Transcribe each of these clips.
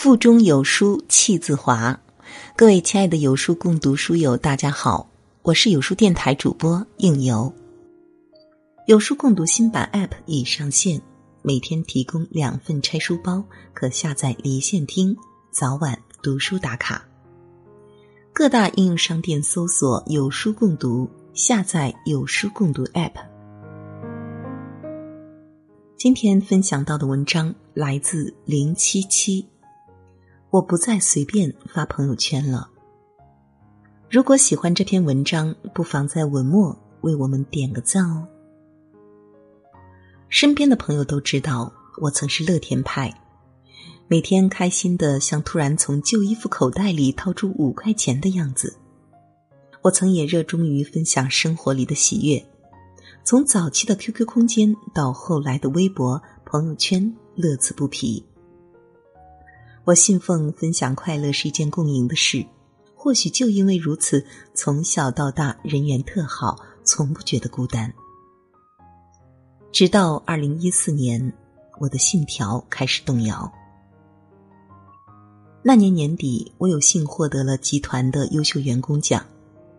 腹中有书气自华，各位亲爱的有书共读书友，大家好，我是有书电台主播应由。有书共读新版 App 已上线，每天提供两份拆书包，可下载离线听，早晚读书打卡。各大应用商店搜索“有书共读”，下载有书共读 App。今天分享到的文章来自零七七。我不再随便发朋友圈了。如果喜欢这篇文章，不妨在文末为我们点个赞哦。身边的朋友都知道，我曾是乐天派，每天开心的像突然从旧衣服口袋里掏出五块钱的样子。我曾也热衷于分享生活里的喜悦，从早期的 QQ 空间到后来的微博、朋友圈，乐此不疲。我信奉分享快乐是一件共赢的事，或许就因为如此，从小到大人缘特好，从不觉得孤单。直到二零一四年，我的信条开始动摇。那年年底，我有幸获得了集团的优秀员工奖，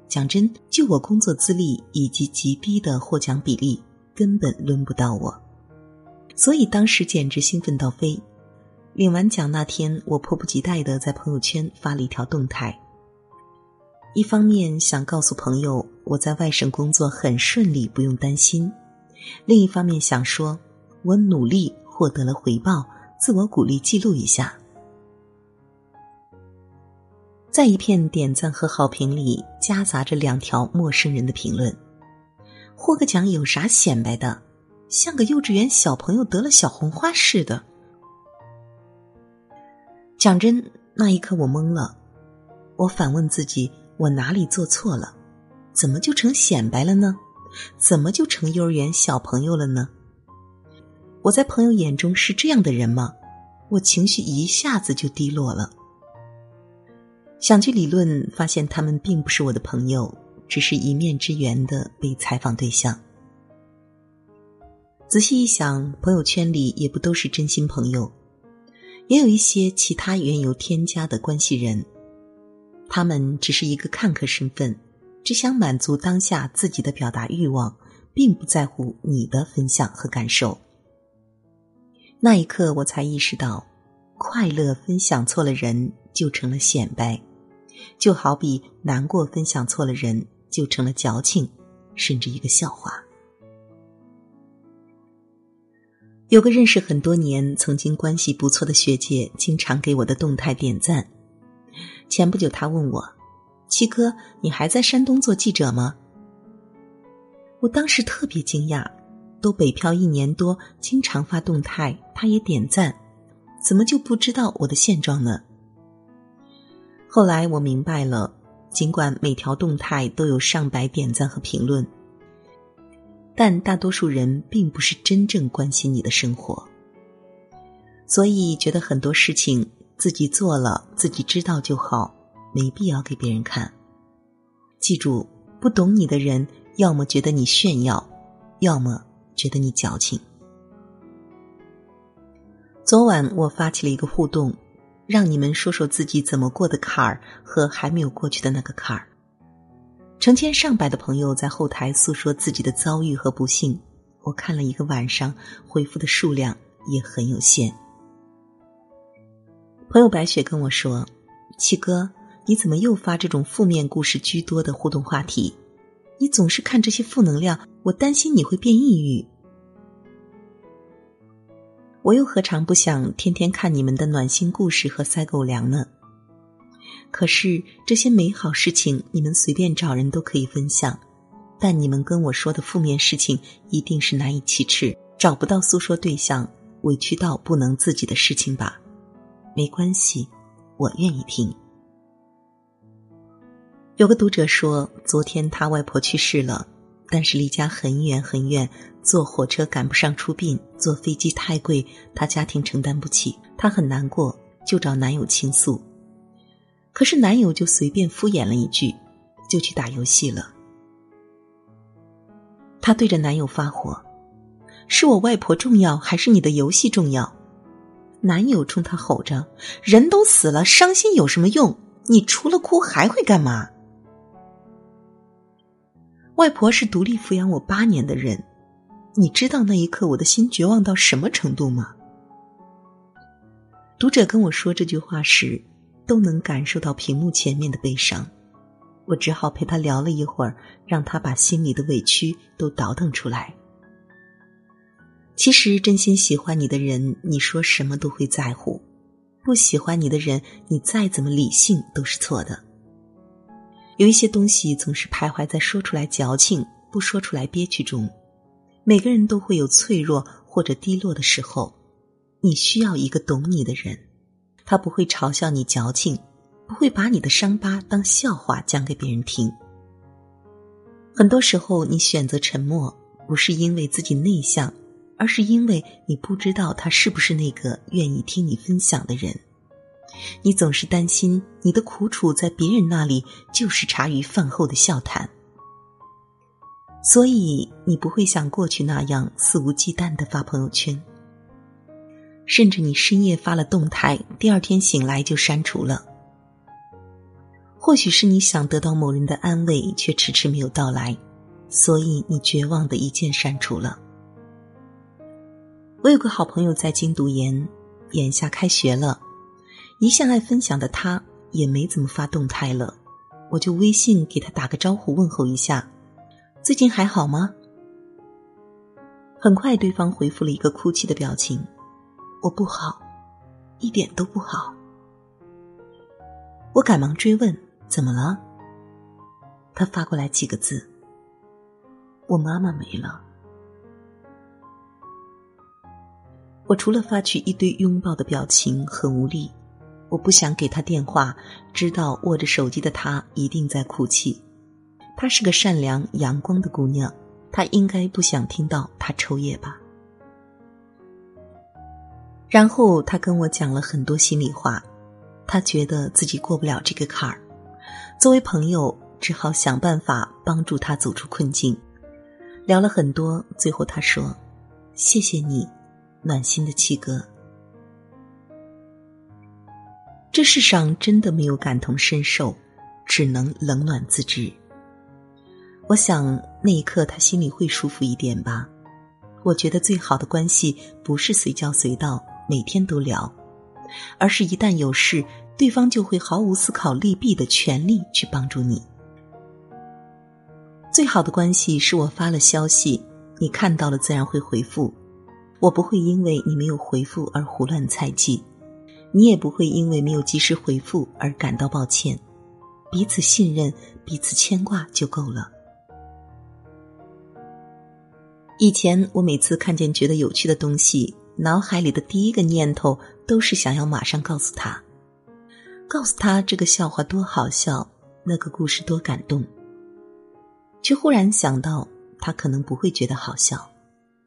讲真，就我工作资历以及极低的获奖比例，根本轮不到我，所以当时简直兴奋到飞。领完奖那天，我迫不及待的在朋友圈发了一条动态。一方面想告诉朋友我在外省工作很顺利，不用担心；另一方面想说，我努力获得了回报，自我鼓励记录一下。在一片点赞和好评里，夹杂着两条陌生人的评论：“获个奖有啥显摆的？像个幼稚园小朋友得了小红花似的。”讲真，那一刻我懵了。我反问自己：我哪里做错了？怎么就成显摆了呢？怎么就成幼儿园小朋友了呢？我在朋友眼中是这样的人吗？我情绪一下子就低落了。想去理论，发现他们并不是我的朋友，只是一面之缘的被采访对象。仔细一想，朋友圈里也不都是真心朋友。也有一些其他缘由添加的关系人，他们只是一个看客身份，只想满足当下自己的表达欲望，并不在乎你的分享和感受。那一刻，我才意识到，快乐分享错了人就成了显摆，就好比难过分享错了人就成了矫情，甚至一个笑话。有个认识很多年、曾经关系不错的学姐，经常给我的动态点赞。前不久，她问我：“七哥，你还在山东做记者吗？”我当时特别惊讶，都北漂一年多，经常发动态，她也点赞，怎么就不知道我的现状呢？后来我明白了，尽管每条动态都有上百点赞和评论。但大多数人并不是真正关心你的生活，所以觉得很多事情自己做了，自己知道就好，没必要给别人看。记住，不懂你的人，要么觉得你炫耀，要么觉得你矫情。昨晚我发起了一个互动，让你们说说自己怎么过的坎儿和还没有过去的那个坎儿。成千上百的朋友在后台诉说自己的遭遇和不幸，我看了一个晚上，回复的数量也很有限。朋友白雪跟我说：“七哥，你怎么又发这种负面故事居多的互动话题？你总是看这些负能量，我担心你会变抑郁。”我又何尝不想天天看你们的暖心故事和塞狗粮呢？可是这些美好事情，你们随便找人都可以分享，但你们跟我说的负面事情，一定是难以启齿，找不到诉说对象，委屈到不能自己的事情吧？没关系，我愿意听。有个读者说，昨天他外婆去世了，但是离家很远很远，坐火车赶不上出殡，坐飞机太贵，他家庭承担不起，他很难过，就找男友倾诉。可是男友就随便敷衍了一句，就去打游戏了。她对着男友发火：“是我外婆重要，还是你的游戏重要？男友冲她吼着：“人都死了，伤心有什么用？你除了哭还会干嘛？”外婆是独立抚养我八年的人，你知道那一刻我的心绝望到什么程度吗？读者跟我说这句话时，都能感受到屏幕前面的悲伤。我只好陪他聊了一会儿，让他把心里的委屈都倒腾出来。其实，真心喜欢你的人，你说什么都会在乎；不喜欢你的人，你再怎么理性都是错的。有一些东西总是徘徊在说出来矫情，不说出来憋屈中。每个人都会有脆弱或者低落的时候。你需要一个懂你的人，他不会嘲笑你矫情，不会把你的伤疤当笑话讲给别人听。很多时候，你选择沉默，不是因为自己内向，而是因为你不知道他是不是那个愿意听你分享的人。你总是担心你的苦楚在别人那里就是茶余饭后的笑谈，所以你不会像过去那样肆无忌惮的发朋友圈。甚至你深夜发了动态，第二天醒来就删除了。或许是你想得到某人的安慰，却迟迟没有到来，所以你绝望的一键删除了。我有个好朋友在京读研，眼下开学了，一向爱分享的他也没怎么发动态了，我就微信给他打个招呼问候一下，最近还好吗？很快对方回复了一个哭泣的表情。我不好，一点都不好。我赶忙追问：“怎么了？”他发过来几个字：“我妈妈没了。”我除了发去一堆拥抱的表情，很无力。我不想给他电话，知道握着手机的他一定在哭泣。她是个善良阳光的姑娘，她应该不想听到他抽噎吧。然后他跟我讲了很多心里话，他觉得自己过不了这个坎儿，作为朋友只好想办法帮助他走出困境。聊了很多，最后他说：“谢谢你，暖心的七哥。”这世上真的没有感同身受，只能冷暖自知。我想那一刻他心里会舒服一点吧。我觉得最好的关系不是随叫随到。每天都聊，而是一旦有事，对方就会毫无思考利弊的全力去帮助你。最好的关系是我发了消息，你看到了自然会回复，我不会因为你没有回复而胡乱猜忌，你也不会因为没有及时回复而感到抱歉，彼此信任，彼此牵挂就够了。以前我每次看见觉得有趣的东西。脑海里的第一个念头都是想要马上告诉他，告诉他这个笑话多好笑，那个故事多感动。却忽然想到，他可能不会觉得好笑，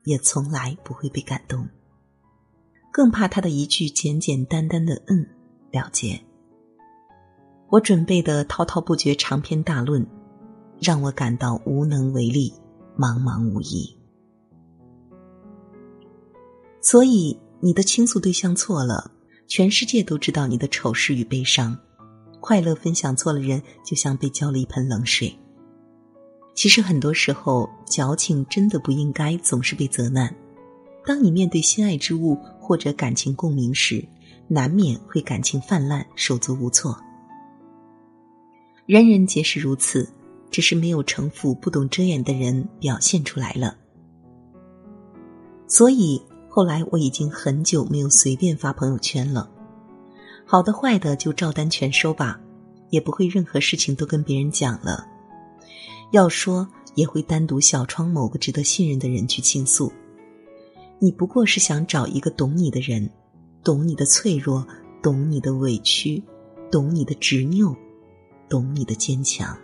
也从来不会被感动，更怕他的一句简简单单的“嗯”了结。我准备的滔滔不绝长篇大论，让我感到无能为力，茫茫无依。所以你的倾诉对象错了，全世界都知道你的丑事与悲伤，快乐分享错了人，就像被浇了一盆冷水。其实很多时候，矫情真的不应该总是被责难。当你面对心爱之物或者感情共鸣时，难免会感情泛滥，手足无措。人人皆是如此，只是没有城府、不懂遮掩的人表现出来了。所以。后来我已经很久没有随便发朋友圈了，好的坏的就照单全收吧，也不会任何事情都跟别人讲了。要说也会单独小窗某个值得信任的人去倾诉。你不过是想找一个懂你的人，懂你的脆弱，懂你的委屈，懂你的执拗，懂你的坚强。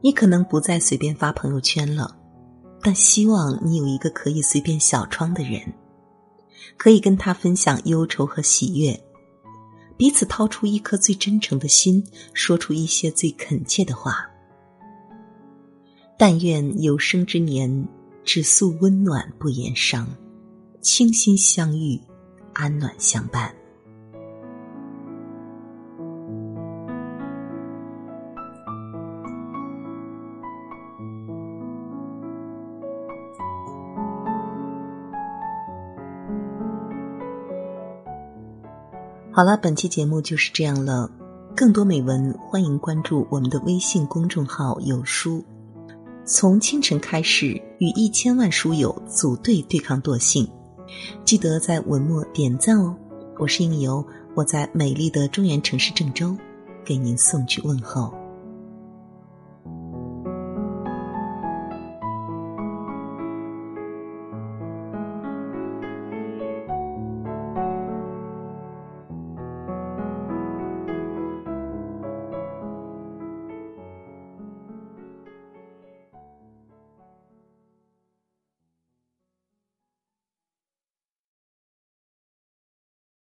你可能不再随便发朋友圈了。但希望你有一个可以随便小窗的人，可以跟他分享忧愁和喜悦，彼此掏出一颗最真诚的心，说出一些最恳切的话。但愿有生之年，只诉温暖不言伤，倾心相遇，安暖相伴。好了，本期节目就是这样了。更多美文，欢迎关注我们的微信公众号“有书”。从清晨开始，与一千万书友组队对抗惰性，记得在文末点赞哦。我是应由，我在美丽的中原城市郑州，给您送去问候。